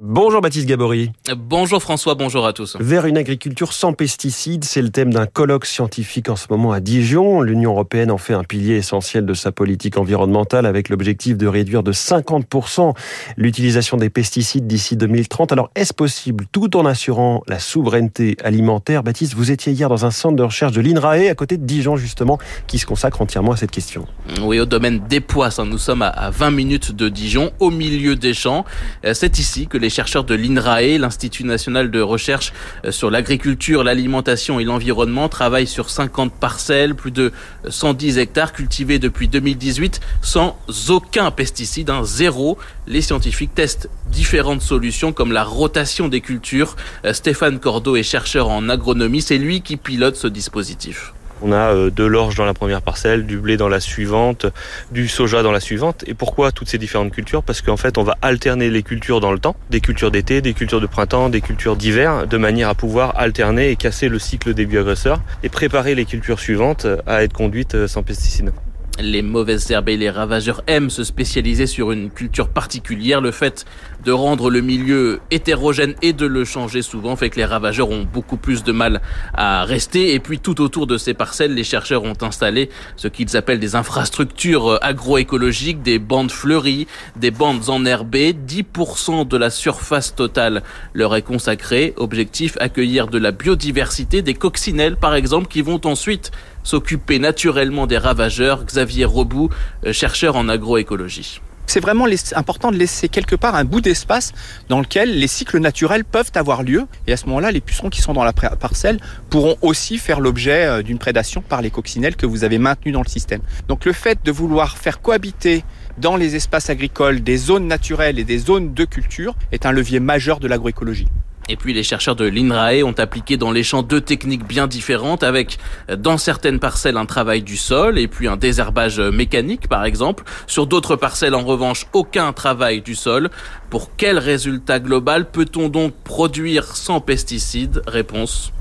Bonjour Baptiste Gabory. Bonjour François, bonjour à tous. Vers une agriculture sans pesticides, c'est le thème d'un colloque scientifique en ce moment à Dijon. L'Union européenne en fait un pilier essentiel de sa politique environnementale avec l'objectif de réduire de 50% l'utilisation des pesticides d'ici 2030. Alors est-ce possible tout en assurant la souveraineté alimentaire Baptiste, vous étiez hier dans un centre de recherche de l'INRAE à côté de Dijon justement qui se consacre entièrement à cette question? Oui, au domaine des poisses, nous sommes à 20 minutes de Dijon, au milieu des champs. Euh, c'est ici que les chercheurs de l'INRAE, l'Institut national de recherche euh, sur l'agriculture, l'alimentation et l'environnement, travaillent sur 50 parcelles, plus de 110 hectares cultivés depuis 2018 sans aucun pesticide, un zéro. Les scientifiques testent différentes solutions comme la rotation des cultures. Euh, Stéphane Cordeau est chercheur en agronomie, c'est lui qui pilote ce dispositif. On a euh, de l'orge dans la première parcelle, du blé dans la suivante, du soja dans la suivante. Et pourquoi toutes ces différentes cultures? Parce qu'en fait, on va alterner les cultures dans le temps, des cultures d'été, des cultures de printemps, des cultures d'hiver, de manière à pouvoir alterner et casser le cycle des bioagresseurs et préparer les cultures suivantes à être conduites euh, sans pesticides. Les mauvaises herbes et les ravageurs aiment se spécialiser sur une culture particulière. Le fait de rendre le milieu hétérogène et de le changer souvent fait que les ravageurs ont beaucoup plus de mal à rester. Et puis tout autour de ces parcelles, les chercheurs ont installé ce qu'ils appellent des infrastructures agroécologiques, des bandes fleuries, des bandes enherbées. 10% de la surface totale leur est consacrée. Objectif, accueillir de la biodiversité, des coccinelles par exemple, qui vont ensuite s'occuper naturellement des ravageurs. Xavier Robout, euh, chercheur en agroécologie. C'est vraiment important de laisser quelque part un bout d'espace dans lequel les cycles naturels peuvent avoir lieu. Et à ce moment-là, les pucerons qui sont dans la parcelle pourront aussi faire l'objet euh, d'une prédation par les coccinelles que vous avez maintenues dans le système. Donc le fait de vouloir faire cohabiter dans les espaces agricoles des zones naturelles et des zones de culture est un levier majeur de l'agroécologie. Et puis les chercheurs de l'INRAE ont appliqué dans les champs deux techniques bien différentes avec dans certaines parcelles un travail du sol et puis un désherbage mécanique par exemple. Sur d'autres parcelles en revanche aucun travail du sol. Pour quel résultat global peut-on donc produire sans pesticides? Réponse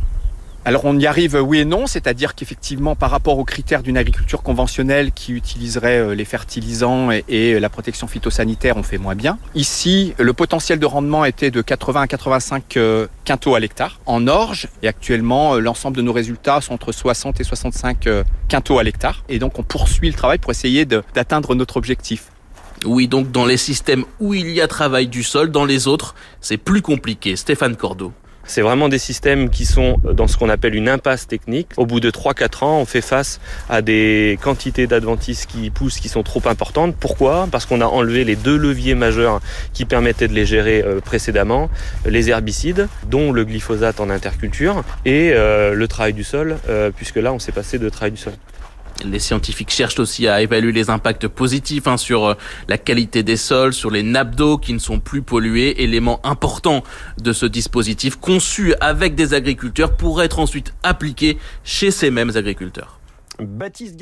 alors on y arrive oui et non, c'est-à-dire qu'effectivement par rapport aux critères d'une agriculture conventionnelle qui utiliserait euh, les fertilisants et, la protection phytosanitaire, on fait moins bien. Ici, le potentiel de rendement était de 80 à 85 euh, quintaux à l'hectare en orge et actuellement euh, l'ensemble de nos résultats sont entre 60 et 65 quintaux à l'hectare et donc on poursuit le travail pour essayer d'atteindre notre objectif. Oui, donc dans les systèmes où il y a travail du sol, dans les autres, c'est plus compliqué. Stéphane Cordeau. C'est vraiment des systèmes qui sont dans ce qu'on appelle une impasse technique. Au bout de 3-4 ans, on fait face à des quantités d'adventices qui poussent qui sont trop importantes. Pourquoi? Parce qu'on a enlevé les deux leviers majeurs qui permettaient de les gérer euh, précédemment, les herbicides, dont le glyphosate en interculture, et euh, le travail du sol, euh, puisque là, on s'est passé de travail du sol. Les scientifiques cherchent aussi à évaluer les impacts positifs hein, sur euh, la qualité des sols, sur les nappes d'eau qui ne sont plus polluées, élément important de ce dispositif conçu avec des agriculteurs pour être ensuite appliqué chez ces mêmes agriculteurs. Baptiste.